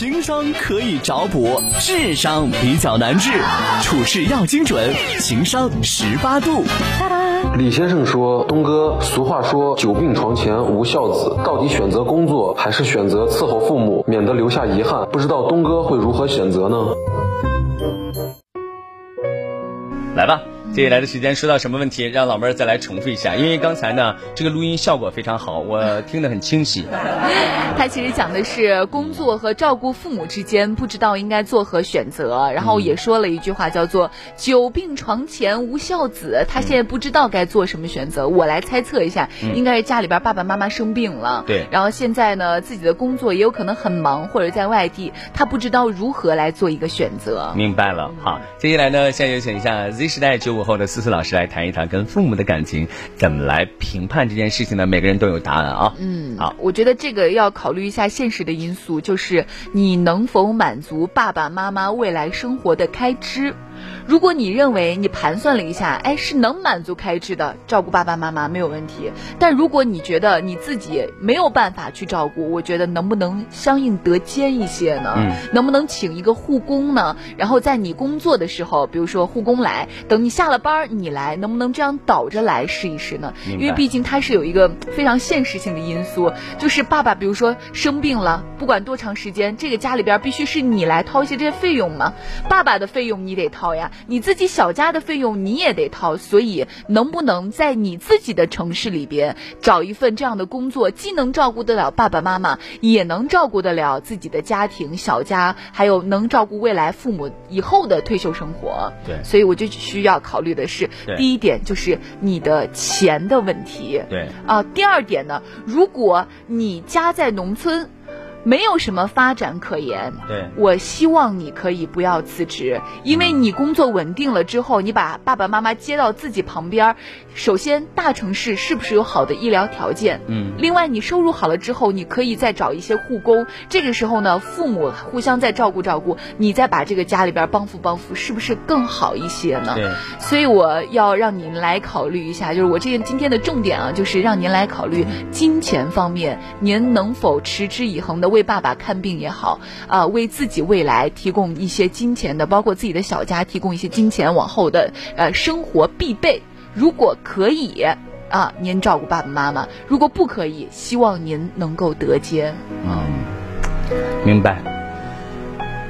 情商可以找补，智商比较难治，处事要精准，情商十八度。李先生说：“东哥，俗话说久病床前无孝子，到底选择工作还是选择伺候父母，免得留下遗憾？不知道东哥会如何选择呢？”来吧。接下来的时间说到什么问题，让老妹儿再来重复一下，因为刚才呢这个录音效果非常好，我听得很清晰。他其实讲的是工作和照顾父母之间不知道应该做何选择，然后也说了一句话叫做“久病床前无孝子”，他现在不知道该做什么选择。我来猜测一下，应该是家里边爸爸妈妈生病了，对，然后现在呢自己的工作也有可能很忙或者在外地，他不知道如何来做一个选择。明白了，好，接下来呢现在有请一下 Z 时代九五。后的思思老师来谈一谈跟父母的感情怎么来评判这件事情呢？每个人都有答案啊。嗯，好，我觉得这个要考虑一下现实的因素，就是你能否满足爸爸妈妈未来生活的开支。如果你认为你盘算了一下，哎，是能满足开支的，照顾爸爸妈妈没有问题。但如果你觉得你自己没有办法去照顾，我觉得能不能相应得兼一些呢？嗯，能不能请一个护工呢？然后在你工作的时候，比如说护工来，等你下了班你来，能不能这样倒着来试一试呢？因为毕竟它是有一个非常现实性的因素，就是爸爸比如说生病了，不管多长时间，这个家里边必须是你来掏一些这些费用嘛。爸爸的费用你得掏呀。你自己小家的费用你也得掏，所以能不能在你自己的城市里边找一份这样的工作，既能照顾得了爸爸妈妈，也能照顾得了自己的家庭小家，还有能照顾未来父母以后的退休生活。对，所以我就需要考虑的是，第一点就是你的钱的问题。对，啊，第二点呢，如果你家在农村。没有什么发展可言。对，我希望你可以不要辞职，因为你工作稳定了之后，你把爸爸妈妈接到自己旁边。首先，大城市是不是有好的医疗条件？嗯。另外，你收入好了之后，你可以再找一些护工。这个时候呢，父母互相再照顾照顾，你再把这个家里边帮扶帮扶，是不是更好一些呢？对。所以我要让您来考虑一下，就是我这今天的重点啊，就是让您来考虑金钱方面，您能否持之以恒的。为爸爸看病也好，啊，为自己未来提供一些金钱的，包括自己的小家提供一些金钱，往后的呃生活必备。如果可以啊，您照顾爸爸妈妈；如果不可以，希望您能够得兼。嗯，明白。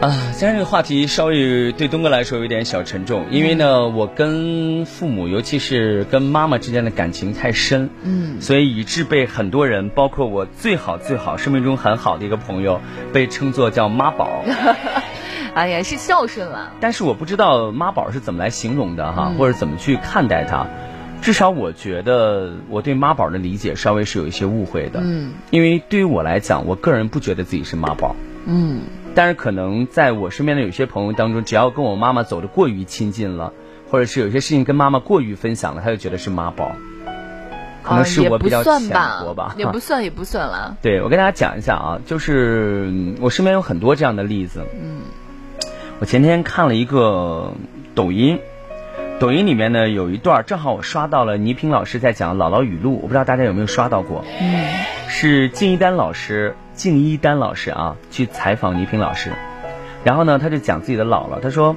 啊，今天这个话题稍微对东哥来说有点小沉重，因为呢，我跟父母，尤其是跟妈妈之间的感情太深，嗯，所以以致被很多人，包括我最好最好生命中很好的一个朋友，被称作叫妈宝。哎呀，是孝顺了。但是我不知道妈宝是怎么来形容的哈，或者怎么去看待它。至少我觉得我对妈宝的理解稍微是有一些误会的，嗯，因为对于我来讲，我个人不觉得自己是妈宝，嗯。但是可能在我身边的有些朋友当中，只要跟我妈妈走的过于亲近了，或者是有些事情跟妈妈过于分享了，他就觉得是妈宝。可能是我比较浅薄吧，也不算也不算了。对，我跟大家讲一下啊，就是我身边有很多这样的例子。嗯，我前天看了一个抖音，抖音里面呢有一段，正好我刷到了倪萍老师在讲姥姥语录，我不知道大家有没有刷到过。嗯，是敬一丹老师。静一丹老师啊，去采访倪萍老师，然后呢，他就讲自己的姥姥。他说：“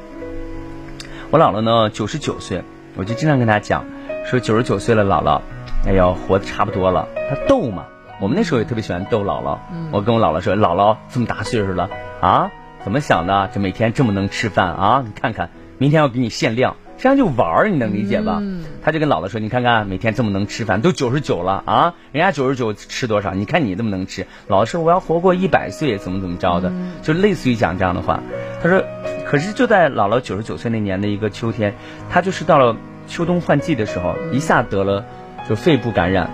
我姥姥呢，九十九岁，我就经常跟他讲，说九十九岁了，姥姥，哎呦，活的差不多了。他逗嘛，我们那时候也特别喜欢逗姥姥。我跟我姥姥说，姥姥这么大岁数了啊，怎么想的？这每天这么能吃饭啊？你看看，明天要给你限量。”这样就玩儿，你能理解吧？他就跟姥姥说：“你看看，每天这么能吃饭，都九十九了啊！人家九十九吃多少？你看你这么能吃。”姥姥说：“我要活过一百岁，怎么怎么着的？”就类似于讲这样的话。他说：“可是就在姥姥九十九岁那年的一个秋天，他就是到了秋冬换季的时候，一下得了就肺部感染。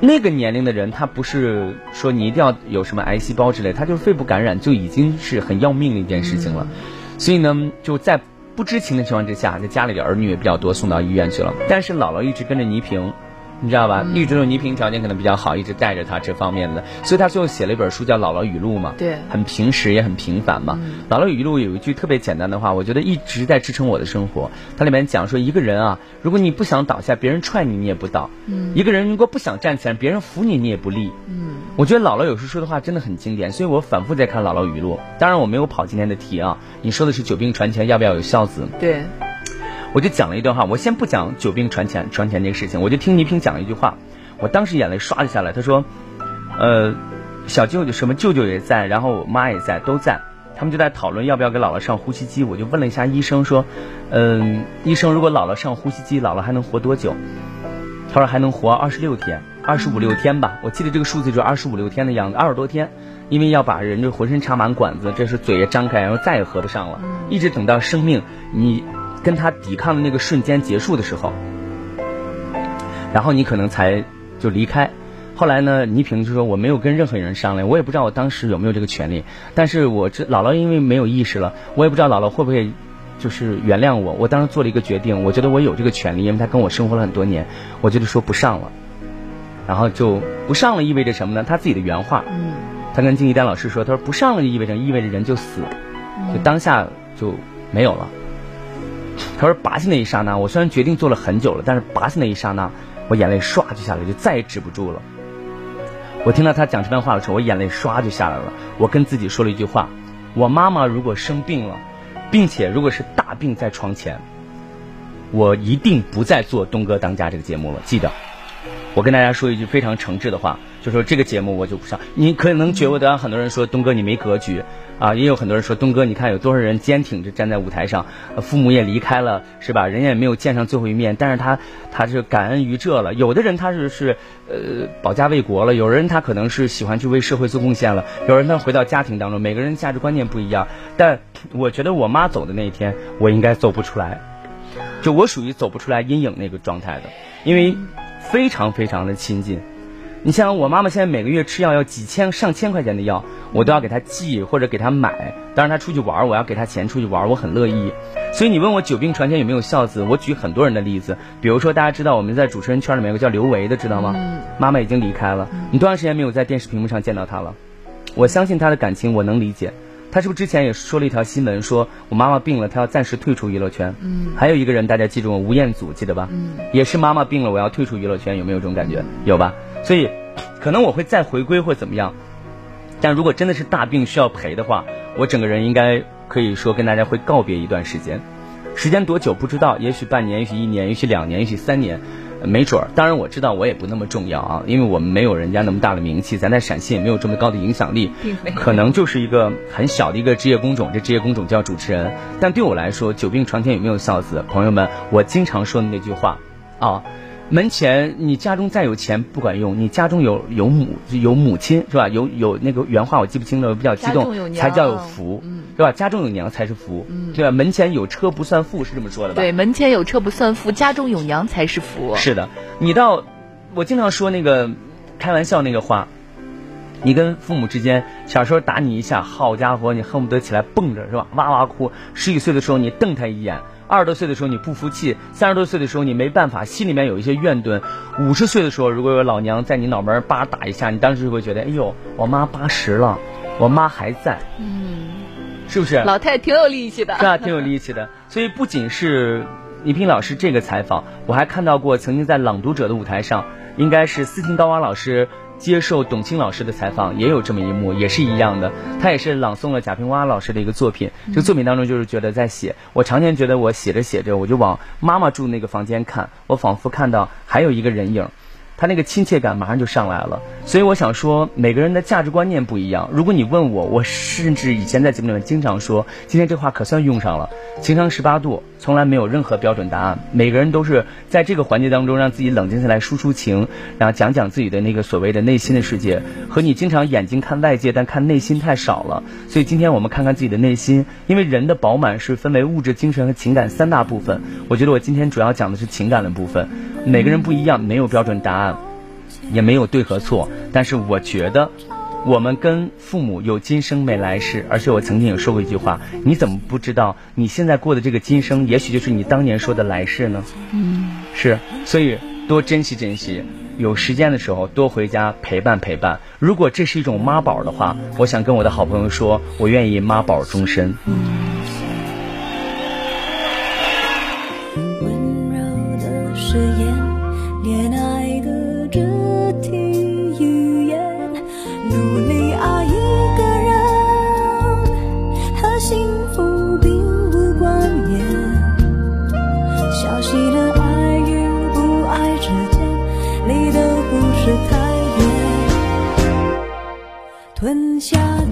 那个年龄的人，他不是说你一定要有什么癌细胞之类，他就是肺部感染就已经是很要命的一件事情了。所以呢，就在。”不知情的情况之下，在家里的儿女也比较多，送到医院去了。但是姥姥一直跟着倪萍，你知道吧？一直有倪萍条件可能比较好，一直带着他这方面的，所以他最后写了一本书叫《姥姥语录》嘛。对，很平实也很平凡嘛。姥姥语录有一句特别简单的话，我觉得一直在支撑我的生活。它里面讲说，一个人啊，如果你不想倒下，别人踹你你也不倒；一个人如果不想站起来，别人扶你你也不立。嗯，我觉得姥姥有时说的话真的很经典，所以我反复在看姥姥语录。当然我没有跑今天的题啊，你说的是久病床前要不要有孝子？对。我就讲了一段话，我先不讲久病床前床前这个事情，我就听倪萍讲了一句话，我当时眼泪唰就下来。他说，呃，小舅舅什么舅舅也在，然后我妈也在，都在，他们就在讨论要不要给姥姥上呼吸机。我就问了一下医生说，嗯，医生如果姥姥上呼吸机，姥姥还能活多久？他说还能活二十六天，二十五六天吧。我记得这个数字就是二十五六天的样子，二十多天，因为要把人就浑身插满管子，这是嘴也张开，然后再也合不上了，一直等到生命你。跟他抵抗的那个瞬间结束的时候，然后你可能才就离开。后来呢，倪萍就说我没有跟任何人商量，我也不知道我当时有没有这个权利。但是我这姥姥因为没有意识了，我也不知道姥姥会不会就是原谅我。我当时做了一个决定，我觉得我有这个权利，因为她跟我生活了很多年，我觉得说不上了。然后就不上了意味着什么呢？他自己的原话，嗯，他跟金一丹老师说，他说不上了就意味着意味着人就死，就当下就没有了。他说：“拔下那一刹那，我虽然决定做了很久了，但是拔下那一刹那，我眼泪唰就下来，就再也止不住了。我听到他讲这段话的时候，我眼泪唰就下来了。我跟自己说了一句话：我妈妈如果生病了，并且如果是大病在床前，我一定不再做东哥当家这个节目了。记得，我跟大家说一句非常诚挚的话。”就说这个节目我就不上，你可能觉得很多人说东哥你没格局，啊，也有很多人说东哥你看有多少人坚挺着站在舞台上，父母也离开了是吧？人也没有见上最后一面，但是他他是感恩于这了。有的人他是是呃保家卫国了，有人他可能是喜欢去为社会做贡献了，有人他回到家庭当中，每个人价值观念不一样。但我觉得我妈走的那一天，我应该走不出来，就我属于走不出来阴影那个状态的，因为非常非常的亲近。你像我妈妈现在每个月吃药要几千上千块钱的药，我都要给她寄或者给她买。当然她出去玩，我要给她钱出去玩，我很乐意。所以你问我久病床前有没有孝子，我举很多人的例子。比如说大家知道我们在主持人圈里面有个叫刘维的，知道吗？妈妈已经离开了，你多长时间没有在电视屏幕上见到她了？我相信她的感情，我能理解。她是不是之前也说了一条新闻，说我妈妈病了，她要暂时退出娱乐圈？嗯。还有一个人大家记住，吴彦祖记得吧？嗯。也是妈妈病了，我要退出娱乐圈，有没有这种感觉？有吧？所以，可能我会再回归或怎么样，但如果真的是大病需要陪的话，我整个人应该可以说跟大家会告别一段时间，时间多久不知道，也许半年，也许一年，也许两年，也许三年，没准儿。当然我知道我也不那么重要啊，因为我们没有人家那么大的名气，咱在陕西也没有这么高的影响力，可能就是一个很小的一个职业工种，这职业工种叫主持人。但对我来说，久病床前有没有孝子？朋友们，我经常说的那句话啊。门前，你家中再有钱不管用，你家中有有母有母亲是吧？有有那个原话我记不清了，我比较激动，才叫有福，是吧？家中有娘才是福，对吧？门前有车不算富是这么说的吧？对，门前有车不算富，家中有娘才是福。是的，你到我经常说那个开玩笑那个话，你跟父母之间小时候打你一下，好家伙，你恨不得起来蹦着是吧？哇哇哭。十几岁的时候你瞪他一眼。二十多岁的时候你不服气，三十多岁的时候你没办法，心里面有一些怨怼。五十岁的时候，如果有老娘在你脑门叭打一下，你当时就会觉得，哎呦，我妈八十了，我妈还在，嗯，是不是？老太太挺有力气的，是啊，挺有力气的。所以不仅是倪萍老师这个采访，我还看到过曾经在朗读者的舞台上，应该是斯琴高娃老师。接受董卿老师的采访，也有这么一幕，也是一样的。他也是朗诵了贾平凹老师的一个作品。这个作品当中，就是觉得在写。我常年觉得，我写着写着，我就往妈妈住那个房间看，我仿佛看到还有一个人影。他那个亲切感马上就上来了，所以我想说，每个人的价值观念不一样。如果你问我，我甚至以前在节目里面经常说，今天这话可算用上了。情商十八度，从来没有任何标准答案。每个人都是在这个环节当中让自己冷静下来，抒抒情，然后讲讲自己的那个所谓的内心的世界。和你经常眼睛看外界，但看内心太少了。所以今天我们看看自己的内心，因为人的饱满是分为物质、精神和情感三大部分。我觉得我今天主要讲的是情感的部分。每个人不一样，没有标准答案。也没有对和错，但是我觉得，我们跟父母有今生没来世，而且我曾经有说过一句话：你怎么不知道你现在过的这个今生，也许就是你当年说的来世呢？嗯，是，所以多珍惜珍惜。有时间的时候多回家陪伴陪伴。如果这是一种妈宝的话，我想跟我的好朋友说，我愿意妈宝终身。吞下寂寞的。